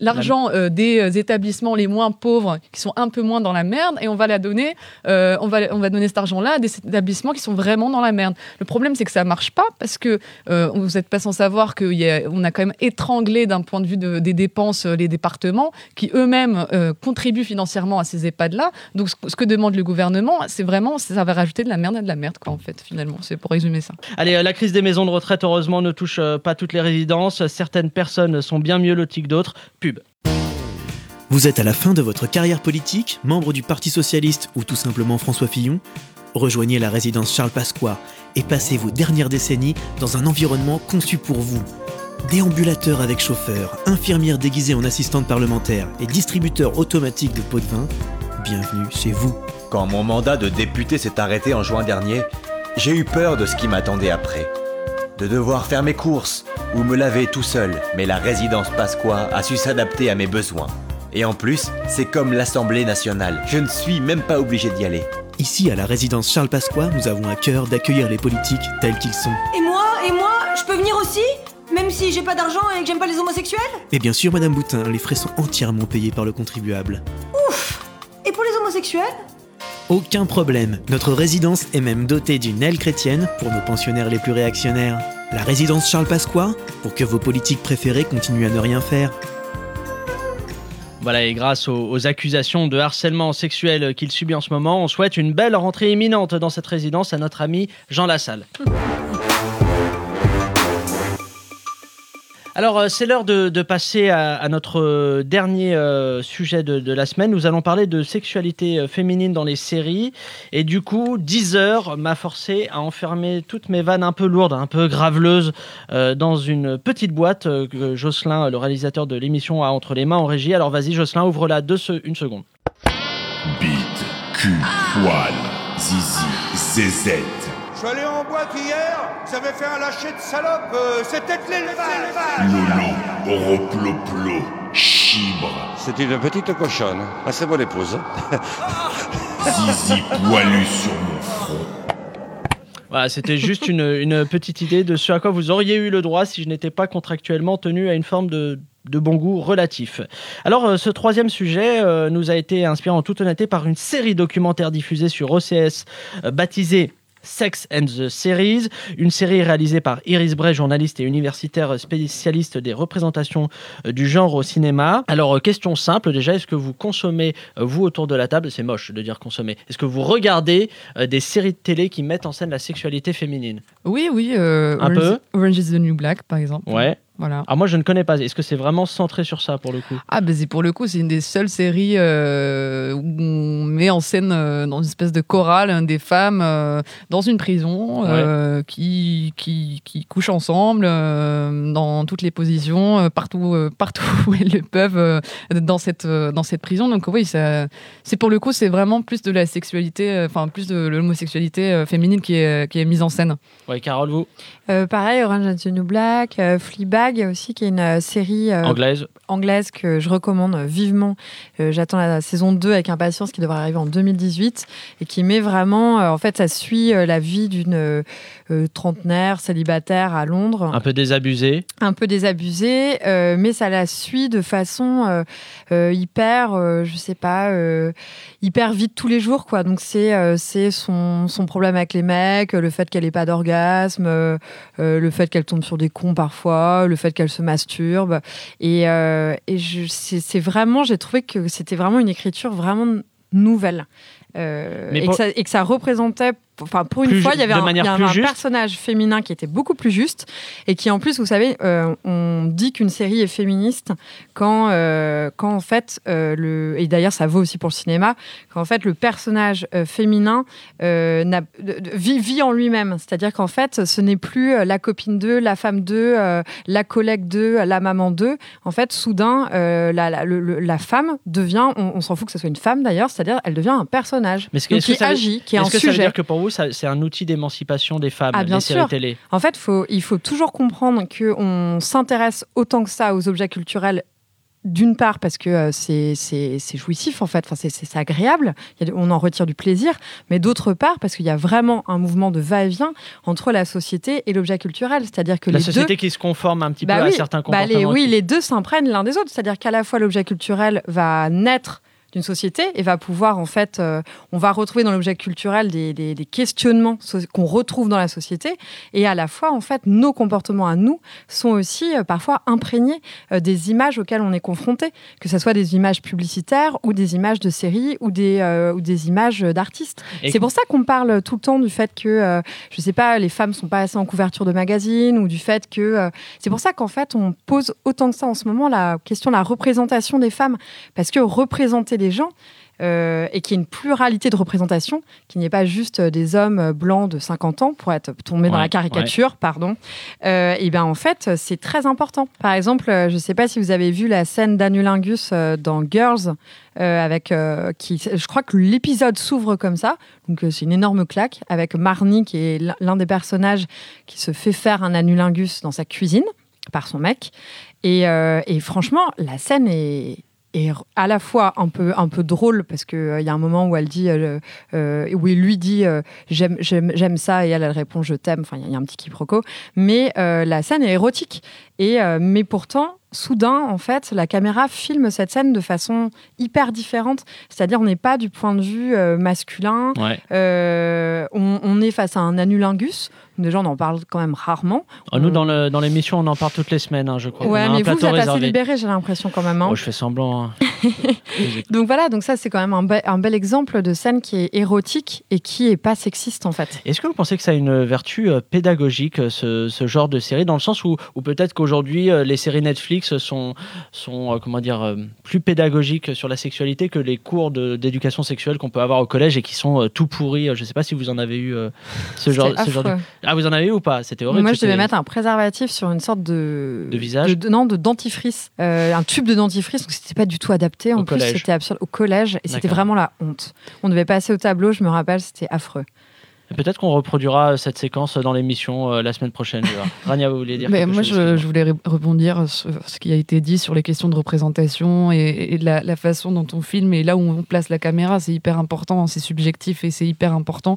l'argent euh, des établissements les moins pauvres qui sont un peu moins dans la merde et on va la donner euh, on va on va donner cet argent là à des établissements qui sont vraiment dans la merde le problème c'est que ça marche pas parce que euh, vous n'êtes pas sans savoir qu'on a quand même étranglé d'un point de vue de- des dépenses euh, les départements qui eux-mêmes contribuent financièrement à ces EHPAD là donc ce, ce que demande le gouvernement c'est vraiment ça va rajouter de la merde à de la merde quoi en fait finalement c'est pour résumer ça Allez, la crise des maisons de retraite, heureusement, ne touche pas toutes les résidences. Certaines personnes sont bien mieux loties que d'autres. Pub. Vous êtes à la fin de votre carrière politique, membre du Parti Socialiste ou tout simplement François Fillon? Rejoignez la résidence Charles Pasqua et passez vos dernières décennies dans un environnement conçu pour vous. Déambulateur avec chauffeur, infirmière déguisée en assistante parlementaire et distributeur automatique de pots de vin, bienvenue chez vous. Quand mon mandat de député s'est arrêté en juin dernier, j'ai eu peur de ce qui m'attendait après. de devoir faire mes courses ou me laver tout seul, mais la résidence Pasqua a su s'adapter à mes besoins. Et en plus, c'est comme l'Assemblée nationale, je ne suis même pas obligé d'y aller. Ici, à la résidence Charles Pasqua, nous avons à cœur d'accueillir les politiques tels qu'ils sont. Et moi Et moi Je peux venir aussi Même si j'ai pas d'argent et que j'aime pas les homosexuels? Et bien sûr, Madame Boutin, les frais sont entièrement payés par le contribuable. Ouf Et pour les homosexuels? Aucun problème. Notre résidence est même dotée d'une aile chrétienne pour nos pensionnaires les plus réactionnaires. La résidence Charles Pasqua, pour que vos politiques préférés continuent à ne rien faire. Voilà, et grâce aux, accusations de harcèlement sexuel qu'il subit en ce moment, on souhaite une belle rentrée imminente dans cette résidence à notre ami Jean Lassalle. Alors, euh, c'est l'heure de, de passer à, à notre euh, dernier euh, sujet de, de la semaine. Nous allons parler de sexualité féminine dans les séries. Et du coup, 10 heures m'a forcé à enfermer toutes mes vannes un peu lourdes, un peu graveleuses, euh, dans une petite boîte que Jocelyn, le réalisateur de l'émission, a entre les mains en régie. Alors, vas-y, Jocelyn, ouvre-la deux se- une seconde. Bite, cul, poil, zizi, zézette. Je suis allé en boîte hier, ça avait fait un lâcher de salope, euh, c'était de l'élevage Lolo, oroploplo, chibre, C'est une petite cochonne. Ah, c'est mon épouse. [laughs] zizi poilu sur mon front. Voilà, c'était juste une, une petite idée de ce à quoi vous auriez eu le droit si je n'étais pas contractuellement tenu à une forme de, de bon goût relatif. Alors, euh, ce troisième sujet euh, nous a été inspiré en toute honnêteté par une série documentaire diffusée sur OCS euh, baptisée Sex and the Series, une série réalisée par Iris Bray, journaliste et universitaire spécialiste des représentations euh, du genre au cinéma. Alors, euh, question simple déjà, est-ce que vous consommez, euh, vous autour de la table, c'est moche de dire consommer, est-ce que vous regardez des séries de télé qui mettent en scène la sexualité féminine? Oui, oui. euh, Un Orange, peu Orange is the New Black, par exemple. Ouais. Voilà. Alors moi je ne connais pas, est-ce que c'est vraiment centré sur ça pour le coup? Ah, ben c'est pour le coup, c'est une des seules séries euh, où on met en scène euh, dans une espèce de chorale hein, des femmes euh, dans une prison euh, qui, qui, qui couchent ensemble euh, dans toutes les positions, euh, partout, euh, partout [laughs] où elles le peuvent euh, dans, cette, euh, dans cette prison. Donc oui, ça- c'est pour le coup, c'est vraiment plus de la sexualité, euh, enfin plus de l'homosexualité euh, féminine qui est, qui est mise en scène. Ouais, Carole, vous? Euh, pareil, Orange is the New Black, euh, Aussi, qui est une euh, série euh, Anglaise anglaise que je recommande vivement. Euh, J'attends la saison 2 avec impatience qui devrait arriver en 2018 et qui met vraiment, euh, en fait, ça suit la vie d'une trentenaire célibataire à Londres Un peu désabusé un peu désabusée, mais ça la suit de façon hyper, je sais pas, hyper vite tous les jours, quoi. Donc c'est c'est son, son problème avec les mecs, le fait qu'elle ait pas d'orgasme, le fait qu'elle tombe sur des cons parfois, le fait qu'elle se masturbe, et, euh, et je- c'est vraiment, j'ai trouvé que c'était vraiment une écriture vraiment nouvelle. Euh, et, pour- que ça, et que ça représentait, enfin pour une Plus fois, il y avait un, y avait un personnage féminin qui était beaucoup plus juste et qui en plus, vous savez, euh, on dit qu'une série est féministe quand, euh, quand en fait, euh, le, et d'ailleurs ça vaut aussi pour le cinéma, quand en fait le personnage féminin vit, vit en lui-même. C'est-à-dire qu'en fait, ce n'est plus la copine d'eux, la femme d'eux, la collègue d'eux, la maman d'eux. En fait, soudain, la, la, le- la femme devient, on, on s'en fout que ce soit une femme d'ailleurs, c'est-à-dire elle devient un personnage Mais Donc, que qui ça agit, qui est un que ça veut sujet. dire que pour vous c'est un outil d'émancipation des femmes, Ah, bien les séries sûr. télé En fait, faut, il faut toujours comprendre qu'on s'intéresse autant que ça aux objets culturels. D'une part parce que euh, c'est jouissif en fait, enfin, c'est agréable, a- on en retire du plaisir, mais d'autre part parce qu'il y a vraiment un mouvement de va-et-vient entre la société et l'objet culturel, c'est-à-dire que La les société deux, qui se conforme un petit Bah peu oui, à certains bah comportements. les- oui, les deux s'imprègnent l'un des autres. C'est-à-dire qu'à la fois l'objet culturel va naître d'une société et va pouvoir en fait, euh, on va retrouver dans l'objet culturel des, des- des questionnements qu'on retrouve dans la société et à la fois en fait nos comportements à nous sont aussi euh, parfois imprégnés euh, des images auxquelles on est confronté, que ce soit des images publicitaires ou des images de séries ou des ou des images d'artistes. C'est pour ça qu'on parle tout le temps du fait que je sais pas, les femmes sont pas assez en couverture de magazines ou du fait que c'est pour ça qu'en fait on pose autant que ça en ce moment la question de la représentation des femmes parce que représenter des gens euh, et qu'il y ait une pluralité de représentation, qu'il n'y ait pas juste euh, des hommes euh, blancs de 50 ans pour être tombés dans la caricature, pardon. Euh, et bien en fait, c'est très important. Par exemple, je ne sais pas si vous avez vu la scène d'Anulingus dans Girls, euh, avec qui, je crois que l'épisode s'ouvre comme ça. Donc c'est une énorme claque avec Marnie qui est l'un- des personnages qui se fait faire un anulingus dans sa cuisine par son mec. Et, et franchement, la scène est est à la fois un peu un peu drôle parce que euh, y a un moment où elle dit euh, euh, où il lui dit euh, j'aime j'aime ça et elle elle répond je t'aime enfin il y y, a un petit quiproquo mais euh, la scène est érotique. Et mais pourtant soudain en fait la caméra filme cette scène de façon hyper différente c'est-à-dire on n'est pas du point de vue euh, masculin Ouais. euh, on, on est face à un anulingus déjà on en parle quand même rarement Oh, nous, dans l'émission, on en parle toutes les semaines, hein, je crois. ouais mais vous vous êtes assez libéré j'ai l'impression quand même hein. Oh, je fais semblant. hein. [laughs] Donc voilà, donc ça c'est quand même un, be- un bel exemple de scène qui est érotique et qui est pas sexiste en fait. Est-ce que vous pensez que ça a une vertu euh, pédagogique, ce, ce genre de série, dans le sens où, où peut-être qu'aujourd'hui, les séries Netflix sont, sont euh, comment dire, euh, plus pédagogiques sur la sexualité que les cours d'éducation sexuelle qu'on peut avoir au collège et qui sont euh, tout pourris Je ne sais pas si vous en avez eu ce, genre, C'était ce genre de... Ah, vous en avez eu ou pas? C'était horrible. Moi je devais mettre un préservatif sur une sorte de De visage? de- non de dentifrice, Euh, un tube de dentifrice, donc c'était pas du tout adapté. En Au plus c'était absurde au collège et c'était vraiment la honte. On devait passer au tableau, je me rappelle, c'était affreux. Peut-être qu'on reproduira cette séquence dans l'émission euh, la semaine prochaine. [laughs] Rania, vous voulez dire Mais quelque moi, chose je, je voulais rebondir sur ce qui a été dit sur les questions de représentation et, et de la, la façon dont on filme et là où on place la caméra, c'est hyper important, c'est subjectif et c'est hyper important.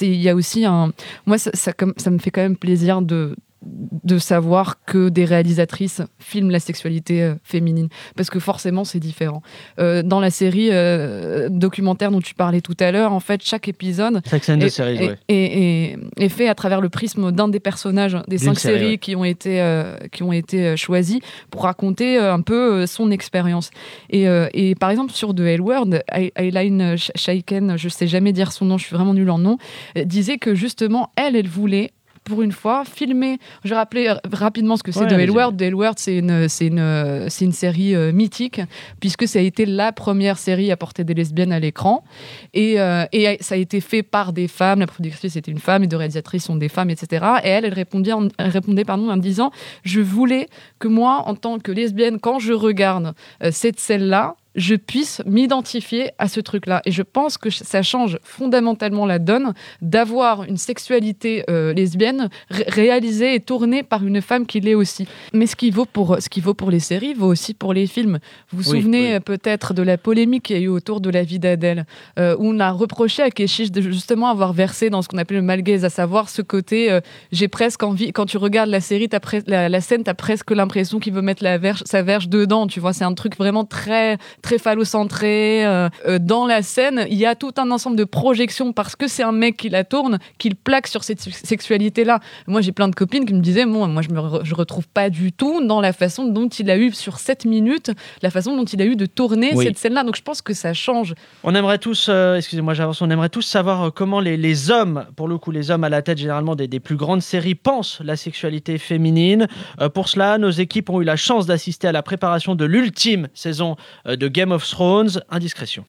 Il y a aussi un, moi ça, ça, comme- ça me fait quand même plaisir de de savoir que des réalisatrices filment la sexualité euh, féminine parce que forcément c'est différent. Euh, dans la série euh, documentaire dont tu parlais tout à l'heure, en fait chaque épisode the est, est- ouais. est- fait à travers le prisme d'un des personnages des cinq série, séries ouais. qui ont été euh, qui ont été choisis pour raconter un peu son expérience. Et, et par exemple sur The L Word, Sh- Shaiken, je sais jamais dire son nom, je suis vraiment nulle en nom, disait que justement elle, elle voulait pour une fois, filmer. Je vais rappeler euh, rapidement ce que c'est Ouais. The L Word, c'est une, c'est une, c'est une série euh, mythique, puisque ça a été la première série à porter des lesbiennes à l'écran. Et, euh, et ça a été fait par des femmes. La productrice était une femme, les deux réalisatrices sont des femmes, etc. Et elle, elle répondait, en, elle répondait pardon, en me disant Je voulais que moi, en tant que lesbienne, quand je regarde euh, cette scène-là, je puisse m'identifier à ce truc-là. Et je pense que ça change fondamentalement la donne d'avoir une sexualité euh, lesbienne ré- réalisée et tournée par une femme qui l'est aussi. Mais ce qui vaut pour ce qui vaut pour les séries vaut aussi pour les films. Vous vous Oui, souvenez oui. euh, peut-être de la polémique qu'il y a eu autour de la vie d'Adèle, euh, où on a reproché à Keshish de justement avoir versé dans ce qu'on appelle le malgaise, à savoir ce côté euh, j'ai presque envie, quand tu regardes la série, t'as pres- la, la scène, tu as presque l'impression qu'il veut mettre la verge, sa verge dedans, tu vois, c'est un truc vraiment très, très phallocentré. euh, euh, dans la scène, il y a tout un ensemble de projections parce que c'est un mec qui la tourne, qu'il plaque sur cette sexualité-là. Moi, j'ai plein de copines qui me disaient, bon, moi, je me re- je retrouve pas du tout dans la façon dont il a eu sur 7 minutes, la façon dont il a eu de tourner Oui. cette scène-là. Donc, je pense que ça change. On aimerait tous, euh, excusez-moi, j'avance, on aimerait tous savoir euh, comment les, les hommes, pour le coup, les hommes à la tête généralement des, des plus grandes séries pensent la sexualité féminine. Euh, pour cela, nos équipes ont eu la chance d'assister à la préparation de l'ultime saison de Game of Thrones. Indiscrétion.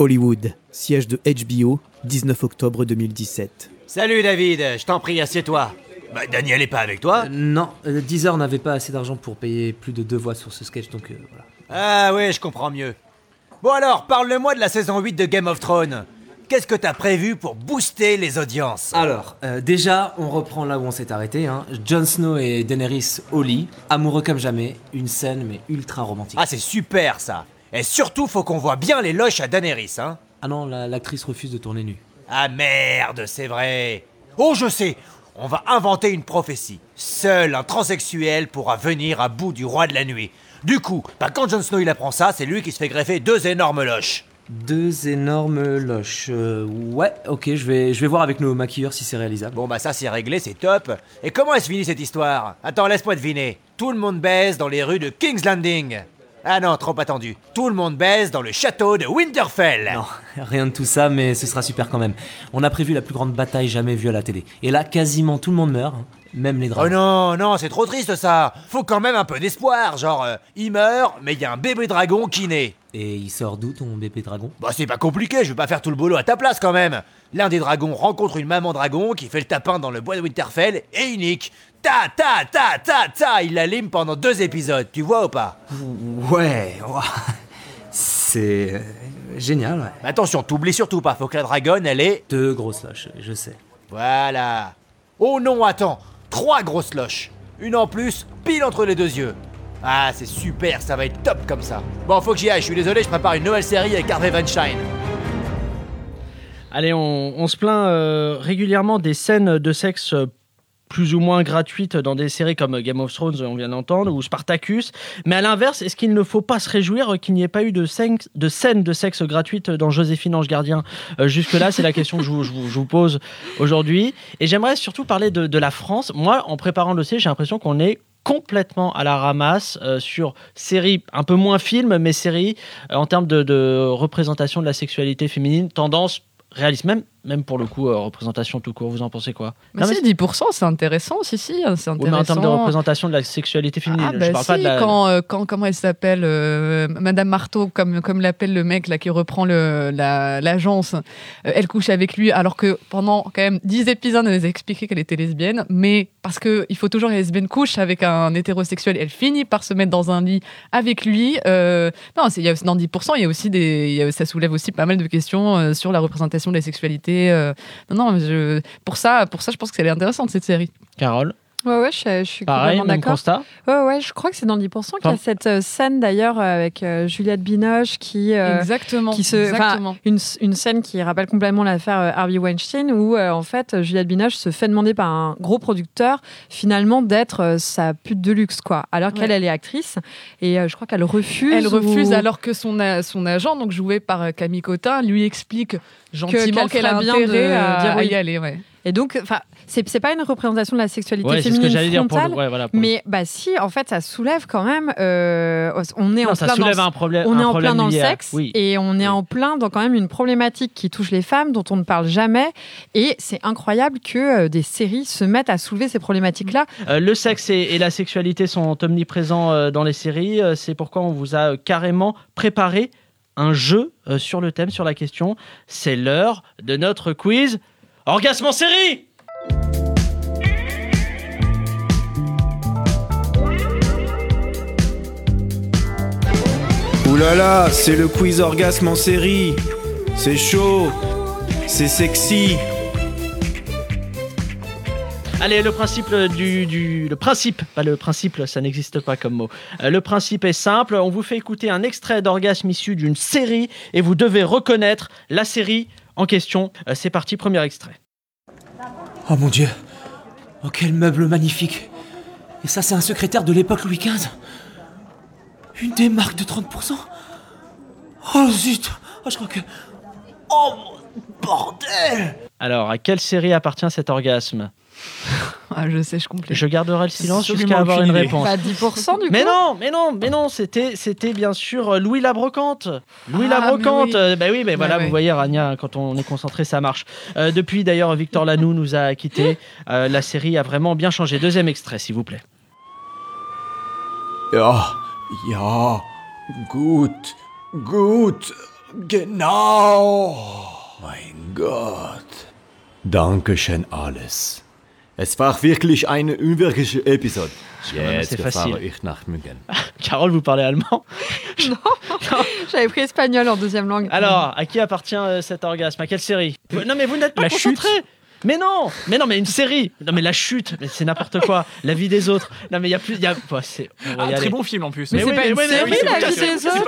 Hollywood, siège de HBO, 19 octobre 2017. Salut David, je t'en prie, assieds-toi. Bah, Daniel est pas avec toi Non, euh, Deezer n'avait pas assez d'argent pour payer plus de deux voix sur ce sketch, donc euh, voilà. Ah oui, je comprends mieux. Bon alors, parle-moi de la saison 8 de Game of Thrones. Qu'est-ce que t'as prévu pour booster les audiences? Alors, euh, déjà, on reprend là où on s'est arrêté. Hein. Jon Snow et Daenerys au lit, amoureux comme jamais, une scène mais ultra romantique. Ah, c'est super ça. Et surtout, faut qu'on voit bien les loches à Daenerys, hein. Ah non, la- l'actrice refuse de tourner nue. Ah merde, c'est vrai. Oh, je sais. On va inventer une prophétie. Seul un transsexuel pourra venir à bout du roi de la nuit. Du coup, bah, quand Jon Snow il apprend ça, c'est lui qui se fait greffer deux énormes loches. Deux énormes loches. Euh, ouais, ok, je vais, je vais voir avec nos maquilleurs si c'est réalisable. Bon bah ça c'est réglé, c'est top. Et comment elle se finit cette histoire? Attends, laisse-moi deviner. Tout le monde baise dans les rues de King's Landing. Ah non, trop attendu. Tout le monde baise dans le château de Winterfell. Non, rien de tout ça, mais ce sera super quand même. On a prévu la plus grande bataille jamais vue à la télé. Et là, quasiment tout le monde meurt. Même les Oh dragons. non, non, c'est trop triste ça. Faut quand même un peu d'espoir. Genre, euh, il meurt, mais il y a un bébé dragon qui naît. Et il sort d'où ton bébé dragon? Bah c'est pas compliqué, je vais pas faire tout le boulot à ta place quand même. L'un des dragons rencontre une maman dragon qui fait le tapin dans le bois de Winterfell et unique. Ta ta ta ta ta, il la lime pendant deux épisodes, tu vois ou pas? Ouais, c'est euh, génial, ouais. Mais Attention, t'oublies surtout pas, faut que la dragonne elle est... Deux grosses lâches, je sais. Voilà. Oh non, attends, trois grosses loches. Une en plus, pile entre les deux yeux. Ah, c'est super, ça va être top comme ça. Bon, faut que j'y aille, je suis désolé, je prépare une nouvelle série avec Harvey Weinstein. Allez, on, se plaint euh, régulièrement des scènes de sexe plus ou moins gratuites dans des séries comme Game of Thrones, on vient d'entendre, ou Spartacus. Mais à l'inverse, est-ce qu'il ne faut pas se réjouir qu'il n'y ait pas eu de, scène- de scènes de sexe gratuites dans Joséphine Ange Gardien? Euh, Jusque-là, c'est la question que je vous, pose aujourd'hui. Et j'aimerais surtout parler de, de la France. Moi, en préparant le dossier, j'ai l'impression qu'on est complètement à la ramasse euh, sur séries, un peu moins films, mais séries euh, en termes de, de représentation de la sexualité féminine, tendance réaliste, même, même pour le coup, euh, représentation tout court. Vous en pensez quoi? Mais Non, mais si, 10%, c'est intéressant, si, si, hein, c'est oui, mais intéressant. en termes de représentation de la sexualité féminine, Ah, je bah parle si, pas de la. quand, euh, quand, comment elle s'appelle euh, Madame Marteau, comme, comme l'appelle le mec là, qui reprend la- l'agence, euh, elle couche avec lui, alors que pendant quand même 10 épisodes, elle nous a expliqué qu'elle était lesbienne, mais parce qu'il faut toujours que les lesbiennes couchent avec un hétérosexuel, elle finit par se mettre dans un lit avec lui. euh, non, c'est- dans 10%, il y a aussi des, il y a- ça soulève aussi pas mal de questions sur la représentation de la sexualité. Euh. non, non, mais je- pour, ça, pour ça, je pense que c'est intéressante cette série. Carole Ouais, ouais, je, je suis Pareil, complètement d'accord. constat Ouais, ouais, je crois que c'est dans 10% qu'il y a cette euh, scène d'ailleurs euh, avec euh, Juliette Binoche qui. euh, Exactement. qui se, exactement. une, une scène qui rappelle complètement l'affaire Harvey Weinstein où euh, en fait Juliette Binoche se fait demander par un gros producteur finalement d'être euh, sa pute de luxe quoi alors qu'elle Ouais. elle est actrice et euh, je crois qu'elle refuse Elle refuse ou- alors que son, a- son agent, donc joué par Camille Cotin, lui explique gentiment qu'elle qu'elle a ferait bien de à, dire à y aller. Ouais. Et donc enfin c'est c'est pas une représentation de la sexualité Ouais, c'est ce que féminine j'allais dire pour le- frontale ouais, voilà, pour le- mais bah si en fait ça soulève quand même euh, on est Non, en ça plein soulève dans, un problème- on est en plein dans le sexe oui. et on est en plein dans quand même une problématique qui touche les femmes dont on ne parle jamais et c'est incroyable que euh, des séries se mettent à soulever ces problématiques là Euh, le sexe et, et la sexualité sont omniprésents dans les séries. C'est pourquoi on vous a carrément préparé un jeu sur le thème, sur la question. C'est l'heure de notre quiz Orgasme en série Ouh là là, c'est le quiz orgasme en série. C'est chaud, c'est sexy. Allez, le principe euh, du, du- le principe, pas le principe, ça n'existe pas comme mot. Euh, le principe est simple. On vous fait écouter un extrait d'orgasme issu d'une série et vous devez reconnaître la série en question. Euh, c'est parti, premier extrait. Oh mon dieu Oh quel meuble magnifique. Et ça c'est un secrétaire de l'époque Louis XV Une démarque de 30% Oh zut. Oh je crois que... Oh bordel. Alors, à quelle série appartient cet orgasme? [laughs] Ah, je sais, je complète. Je garderai le silence jusqu'à avoir une réponse. Bah, 10% du Mais coup non, mais non, mais non, c'était, c'était bien sûr euh, Louis la Brocante. Louis Ah, la Brocante. mais oui. euh, bah oui, mais voilà, ouais. vous voyez, Rania, quand on est concentré, ça marche. Euh, depuis d'ailleurs, Victor Lanoux nous a quittés. Euh, la série a vraiment bien changé. Deuxième extrait, s'il vous plaît. Ja, ja, gut, gut, genau. Mein Gott. Dankeschön alles. Es war wirklich eine unwirkliche Episode. mais Jetzt c'est facile. fahre ich nach München. [laughs] Carole, vous parlez allemand? [laughs] j'avais pris espagnol en deuxième langue Alors, à qui appartient euh, cet orgasme? À quelle série? Non, mais vous n'êtes pas La concentré. Mais non, mais non, mais une série. Non, mais la chute, mais c'est n'importe quoi. La vie des autres. Non, mais il y a plus. il Y a... c'est... Un très aller. bon film en plus. Mais c'est pas une série, c'est La pas- vie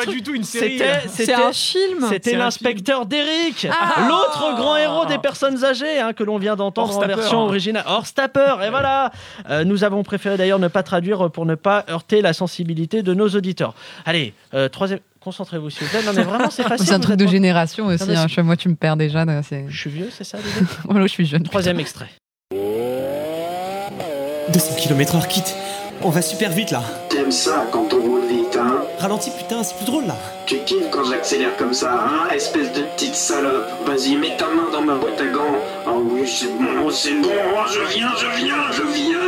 C'est du tout une série. C'était, c'est c'était, un film c'était l'inspecteur d'Eric, Ah. l'autre grand héros des personnes âgées hein, que l'on vient d'entendre en version originale. Horstapper, et voilà. Euh, nous avons préféré d'ailleurs ne pas traduire pour ne pas heurter la sensibilité de nos auditeurs. Allez, euh, troisième. Concentrez-vous s'il vous plaît. Non mais vraiment c'est facile. C'est un truc de pas- génération aussi. hein. Je- Moi, tu me perds déjà. Je suis vieux, c'est ça l'idée [laughs] Voilà, je suis jeune. Troisième extrait. 200 km/h quitte. On va super vite là. T'aimes ça quand on roule vite, hein hein Ralentis, putain, c'est plus drôle là. Tu kiffes quand j'accélère comme ça, hein Espèce de petite salope. Vas-y, mets ta main dans ma boîte à gants. Oh oui, c'est bon, c'est bon, oh, je viens, je viens, je viens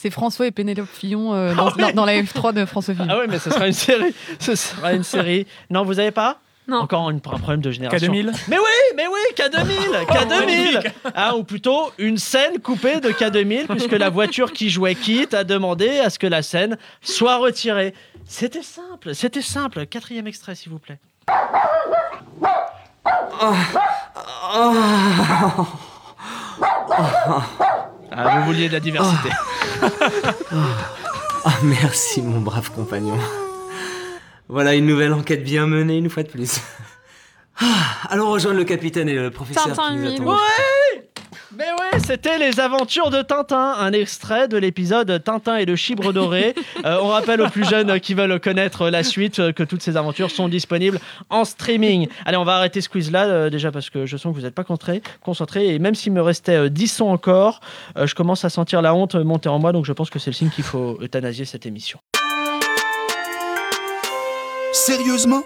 C'est François et Pénélope Fillon euh, dans, dans- dans la F3 de François Fillon. Ah ouais, mais ce sera une série. Ce sera une série. Non, vous avez pas? Non. Encore une- un problème de génération. K2000 Mais oui, mais oui, K2000 K2000 magnifique. ah, Ou plutôt une scène coupée de K2000, puisque la voiture qui jouait quitte a demandé à ce que la scène soit retirée. C'était simple, c'était simple. Quatrième extrait, s'il vous plaît. Ah, vous vouliez de la diversité. [laughs] Ah, merci, mon brave compagnon. Voilà une nouvelle enquête bien menée, une fois de plus. Ah, allons rejoindre le capitaine et le professeur Tintin qui nous mille. attendent. Ouais Mais ouais, c'était les aventures de Tintin, un extrait de l'épisode Tintin et le chibre doré. [laughs] Euh, on rappelle aux plus jeunes qui veulent connaître la suite euh, que toutes ces aventures sont disponibles en streaming. Allez, on va arrêter ce quiz-là, euh, déjà parce que je sens que vous n'êtes pas concentrés, concentrés, et même s'il me restait euh, 10 sons encore, euh, je commence à sentir la honte monter en moi, donc je pense que c'est le signe qu'il faut euthanasier cette émission. Sérieusement?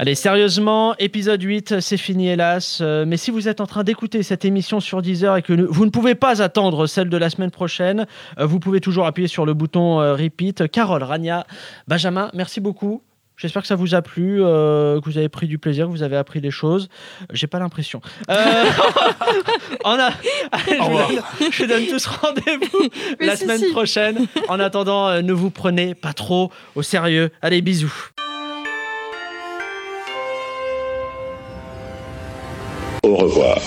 Allez, sérieusement, épisode 8, c'est fini hélas. Euh, mais si vous êtes en train d'écouter cette émission sur Deezer et que vous ne pouvez pas attendre celle de la semaine prochaine, euh, vous pouvez toujours appuyer sur le bouton euh, repeat. Carole, Rania, Benjamin, merci beaucoup. J'espère que ça vous a plu, euh, que vous avez pris du plaisir, que vous avez appris des choses. J'ai pas l'impression. Euh, [laughs] on a... Allez, je, vous donne, je vous donne tous rendez-vous la si, semaine si. prochaine. En attendant, ne vous prenez pas trop au sérieux. Allez, bisous. Au revoir.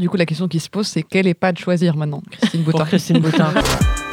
Du coup, la question qui se pose, c'est quel EHPAD choisir maintenant, Christine Boutin Pour Christine Boutin. [laughs]